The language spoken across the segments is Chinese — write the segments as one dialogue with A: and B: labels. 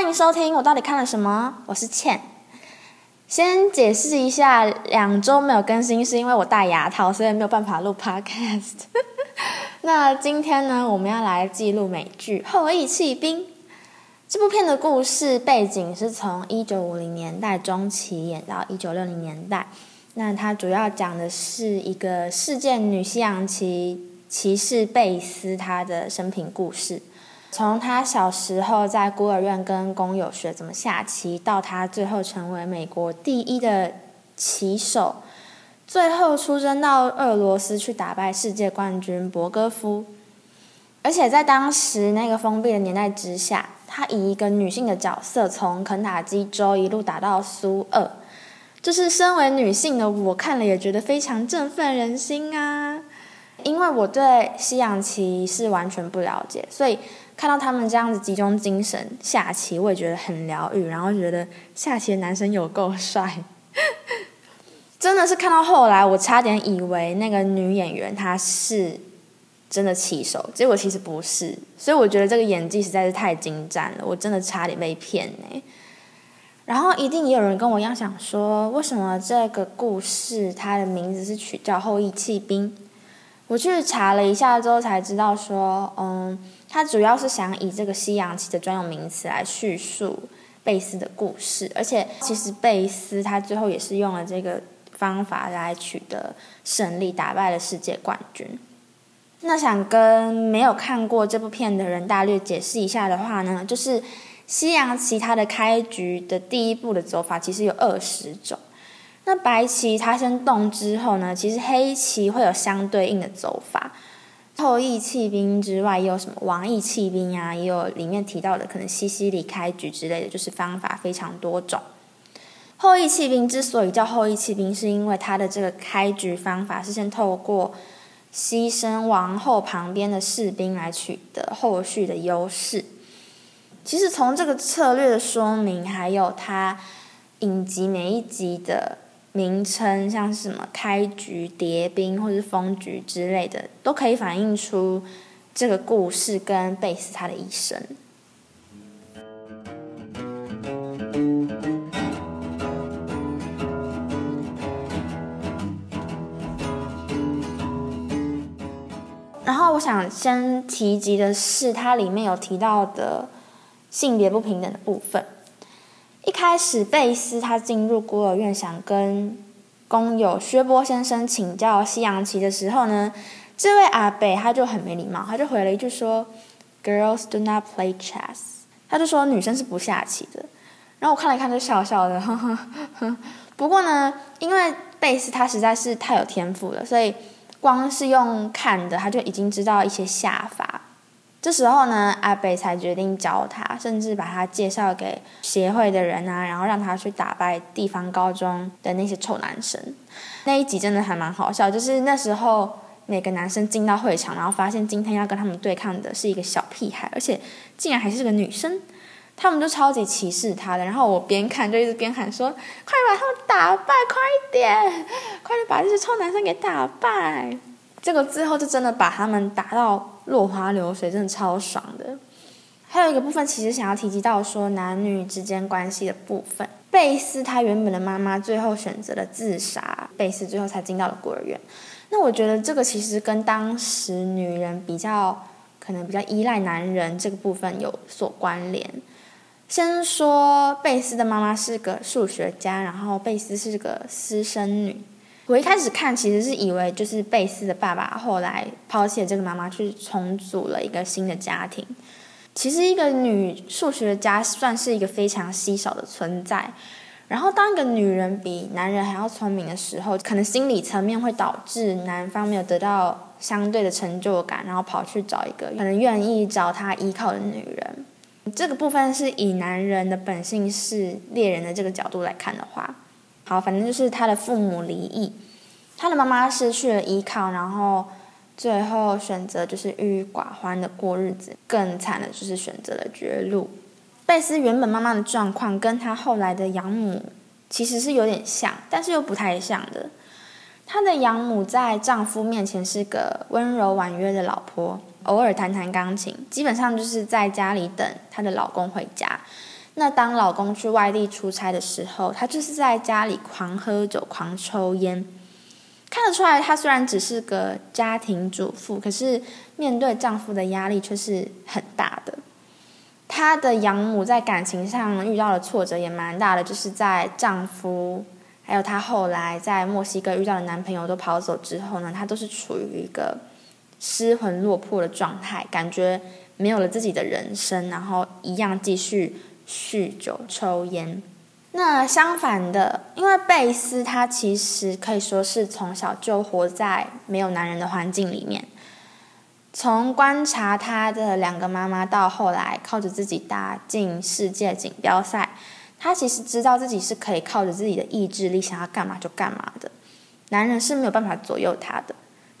A: 欢迎收听。我到底看了什么？我是倩。先解释一下，两周没有更新是因为我戴牙套，所以没有办法录 podcast。那今天呢，我们要来记录美剧《后羿弃兵》这部片的故事背景是从一九五零年代中期演到一九六零年代。那它主要讲的是一个世界女西洋棋骑士贝斯她的生平故事，从他小时候在孤儿院跟工友学怎么下棋，到他最后成为美国第一的棋手。最后出征到俄罗斯去打败世界冠军博戈夫，而且在当时那个封闭的年代之下，他以一个女性的角色从肯塔基州一路打到苏俄，就是身为女性的我看了也觉得非常振奋人心啊！因为我对西洋棋是完全不了解，所以看到他们这样子集中精神下棋，我也觉得很疗愈，然后觉得下棋的男生有够帅。真的是看到后来，我差点以为那个女演员她是真的棋手，结果其实不是。所以我觉得这个演技实在是太精湛了，我真的差点被骗呢。然后一定也有人跟我一样想说，为什么这个故事它的名字是取叫《后羿弃兵》？我去查了一下之后才知道说，嗯，他主要是想以这个西洋棋的专有名词来叙述贝斯的故事，而且其实贝斯他最后也是用了这个。方法来取得胜利，打败了世界冠军。那想跟没有看过这部片的人大略解释一下的话呢，就是西洋棋它的开局的第一步的走法其实有二十种。那白棋它先动之后呢，其实黑棋会有相对应的走法。后羿弃兵之外，也有什么王羿弃兵啊，也有里面提到的可能西西里开局之类的，就是方法非常多种。后羿弃兵之所以叫后羿弃兵，是因为他的这个开局方法是先透过牺牲王后旁边的士兵来取得后续的优势。其实从这个策略的说明，还有他影集每一集的名称，像是什么开局、叠兵或是封局之类的，都可以反映出这个故事跟贝斯他的一生。然后我想先提及的是，它里面有提到的性别不平等的部分。一开始，贝斯他进入孤儿院，想跟工友薛波先生请教西洋棋的时候呢，这位阿北他就很没礼貌，他就回了一句说：“Girls do not play chess。”他就说女生是不下棋的。然后我看了一看，就笑笑的。不过呢，因为贝斯他实在是太有天赋了，所以。光是用看的，他就已经知道一些下法。这时候呢，阿北才决定教他，甚至把他介绍给协会的人啊，然后让他去打败地方高中的那些臭男生。那一集真的还蛮好笑，就是那时候每个男生进到会场，然后发现今天要跟他们对抗的是一个小屁孩，而且竟然还是个女生。他们就超级歧视他的，然后我边看就一直边喊说：“快把他们打败，快一点，快点把这些臭男生给打败！”结果最后就真的把他们打到落花流水，真的超爽的。还有一个部分，其实想要提及到说男女之间关系的部分。贝斯他原本的妈妈最后选择了自杀，贝斯最后才进到了孤儿院。那我觉得这个其实跟当时女人比较可能比较依赖男人这个部分有所关联。先说贝斯的妈妈是个数学家，然后贝斯是个私生女。我一开始看其实是以为就是贝斯的爸爸后来抛弃了这个妈妈，去重组了一个新的家庭。其实一个女数学家算是一个非常稀少的存在。然后当一个女人比男人还要聪明的时候，可能心理层面会导致男方没有得到相对的成就感，然后跑去找一个可能愿意找他依靠的女人。这个部分是以男人的本性是猎人的这个角度来看的话，好，反正就是他的父母离异，他的妈妈失去了依靠，然后最后选择就是郁郁寡欢的过日子，更惨的就是选择了绝路。贝斯原本妈妈的状况跟她后来的养母其实是有点像，但是又不太像的。她的养母在丈夫面前是个温柔婉约的老婆，偶尔弹弹钢琴，基本上就是在家里等她的老公回家。那当老公去外地出差的时候，她就是在家里狂喝酒、狂抽烟。看得出来，她虽然只是个家庭主妇，可是面对丈夫的压力却是很大的。她的养母在感情上遇到的挫折也蛮大的，就是在丈夫还有她后来在墨西哥遇到的男朋友都跑走之后呢，她都是处于一个失魂落魄的状态，感觉没有了自己的人生，然后一样继续酗酒抽烟。那相反的，因为贝斯她其实可以说是从小就活在没有男人的环境里面。从观察她的两个妈妈到后来靠着自己打进世界锦标赛，她其实知道自己是可以靠着自己的意志力想要干嘛就干嘛的，男人是没有办法左右她的。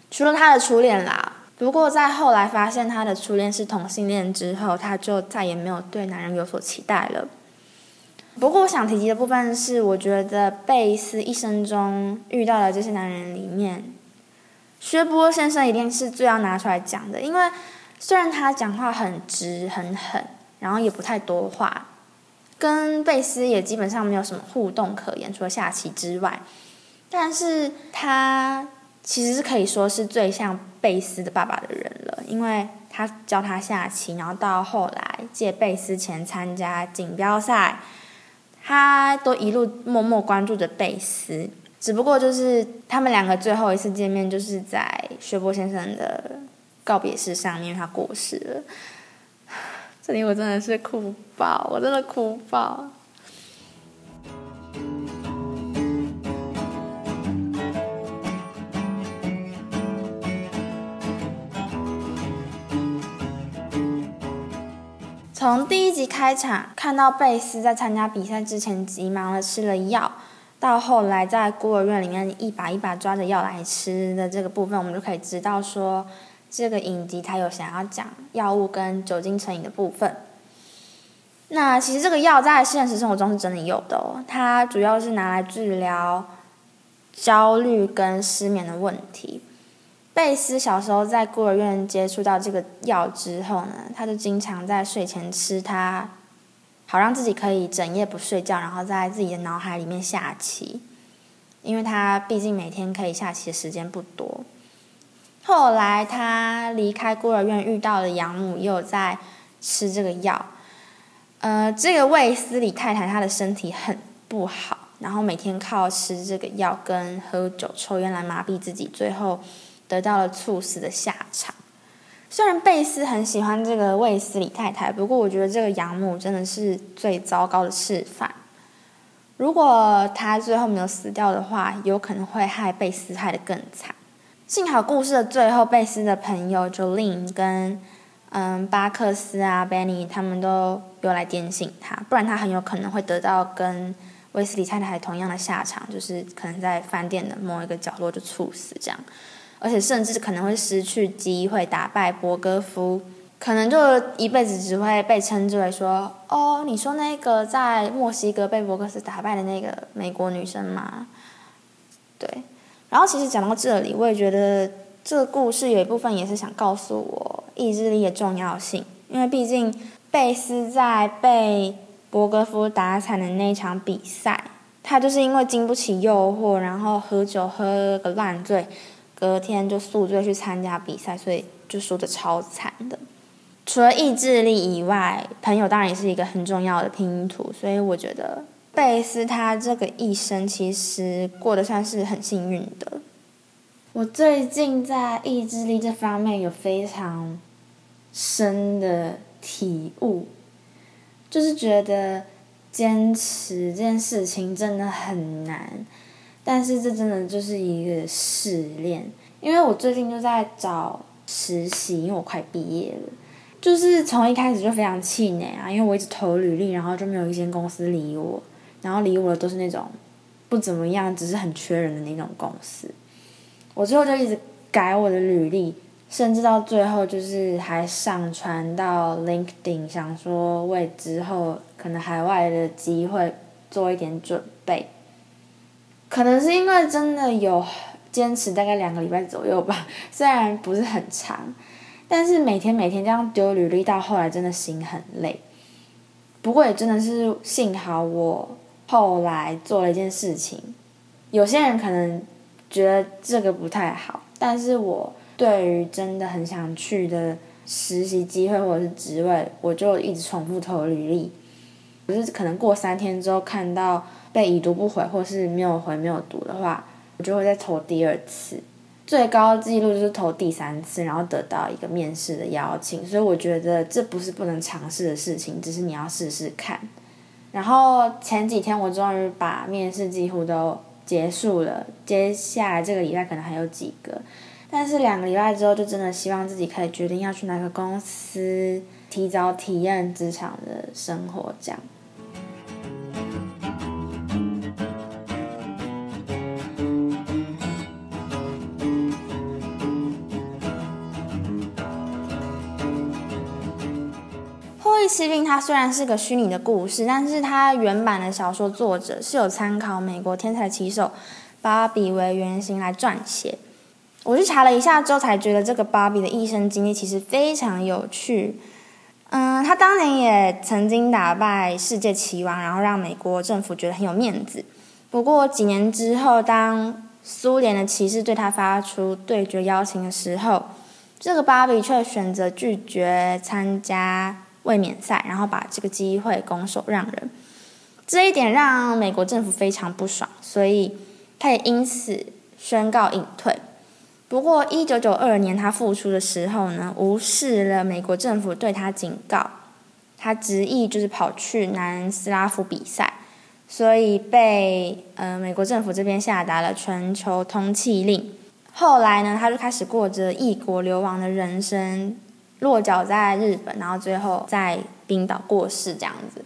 A: 除了她的初恋啦，不过在后来发现她的初恋是同性恋之后，她就再也没有对男人有所期待了。不过我想提及的部分是，我觉得贝斯一生中遇到的这些男人里面，薛波先生一定是最要拿出来讲的。因为虽然他讲话很直很狠，然后也不太多话，跟贝斯也基本上没有什么互动可言，除了下棋之外，但是他其实是可以说是最像贝斯的爸爸的人了，因为他教他下棋，然后到后来借贝斯钱参加锦标赛。他都一路默默关注着贝斯，只不过就是他们两个最后一次见面，就是在薛波先生的告别式上面，他过世了。这里我真的是哭爆，我真的哭爆。从第一集开场看到贝斯在参加比赛之前急忙的吃了药，到后来在孤儿院里面一把一把抓着药来吃的这个部分，我们就可以知道说，这个影集它有想要讲药物跟酒精成瘾的部分。那其实这个药在现实生活中是真的有的哦，它主要是拿来治疗焦虑跟失眠的问题。贝斯小时候在孤儿院接触到这个药之后呢，他就经常在睡前吃它，好让自己可以整夜不睡觉，然后在自己的脑海里面下棋。因为他毕竟每天可以下棋的时间不多。后来他离开孤儿院，遇到了养母，也有在吃这个药。呃，这个卫斯理太太她的身体很不好，然后每天靠吃这个药跟喝酒抽烟来麻痹自己，最后。得到了猝死的下场。虽然贝斯很喜欢这个卫斯理太太，不过我觉得这个养母真的是最糟糕的示范。如果他最后没有死掉的话，有可能会害贝斯害得更惨。幸好故事的最后，贝斯的朋友 Jolin 跟嗯巴克斯啊 Benny 他们都有来点醒他，不然他很有可能会得到跟卫斯理太太同样的下场，就是可能在饭店的某一个角落就猝死这样。而且甚至可能会失去机会打败博格夫，可能就一辈子只会被称之为说：“哦，你说那个在墨西哥被博格斯打败的那个美国女生吗？”对。然后其实讲到这里，我也觉得这个故事有一部分也是想告诉我意志力的重要性，因为毕竟贝斯在被博格夫打惨的那场比赛，他就是因为经不起诱惑，然后喝酒喝个烂醉。隔天就宿醉去参加比赛，所以就输的超惨的。除了意志力以外，朋友当然也是一个很重要的拼图。所以我觉得贝斯他这个一生其实过得算是很幸运的。我最近在意志力这方面有非常深的体悟，就是觉得坚持这件事情真的很难。但是这真的就是一个试炼，因为我最近就在找实习，因为我快毕业了，就是从一开始就非常气馁啊，因为我一直投履历，然后就没有一间公司理我，然后理我的都是那种不怎么样，只是很缺人的那种公司。我最后就一直改我的履历，甚至到最后就是还上传到 LinkedIn，想说为之后可能海外的机会做一点准备。可能是因为真的有坚持大概两个礼拜左右吧，虽然不是很长，但是每天每天这样丢履历到后来真的心很累。不过也真的是幸好我后来做了一件事情。有些人可能觉得这个不太好，但是我对于真的很想去的实习机会或者是职位，我就一直重复投履历。就是可能过三天之后看到被已读不回，或是没有回没有读的话，我就会再投第二次。最高记录就是投第三次，然后得到一个面试的邀请。所以我觉得这不是不能尝试的事情，只是你要试试看。然后前几天我终于把面试几乎都结束了，接下来这个礼拜可能还有几个，但是两个礼拜之后就真的希望自己可以决定要去哪个公司，提早体验职场的生活，这样。骑兵它虽然是个虚拟的故事，但是它原版的小说作者是有参考美国天才棋手芭比为原型来撰写。我去查了一下之后，才觉得这个芭比的一生经历其实非常有趣。嗯，他当年也曾经打败世界棋王，然后让美国政府觉得很有面子。不过几年之后，当苏联的骑士对他发出对决邀请的时候，这个芭比却选择拒绝参加。卫冕赛，然后把这个机会拱手让人，这一点让美国政府非常不爽，所以他也因此宣告隐退。不过，一九九二年他复出的时候呢，无视了美国政府对他警告，他执意就是跑去南斯拉夫比赛，所以被呃美国政府这边下达了全球通缉令。后来呢，他就开始过着异国流亡的人生。落脚在日本，然后最后在冰岛过世这样子，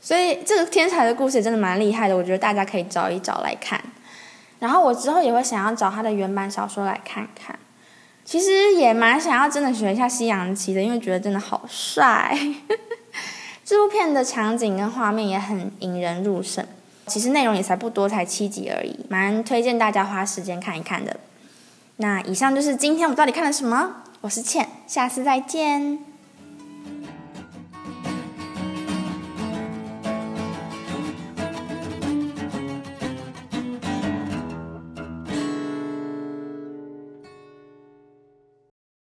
A: 所以这个天才的故事真的蛮厉害的，我觉得大家可以找一找来看。然后我之后也会想要找他的原版小说来看看，其实也蛮想要真的学一下西洋棋的，因为觉得真的好帅。这部片的场景跟画面也很引人入胜，其实内容也才不多，才七集而已，蛮推荐大家花时间看一看的。那以上就是今天我们到底看了什么。我是倩，下次再见。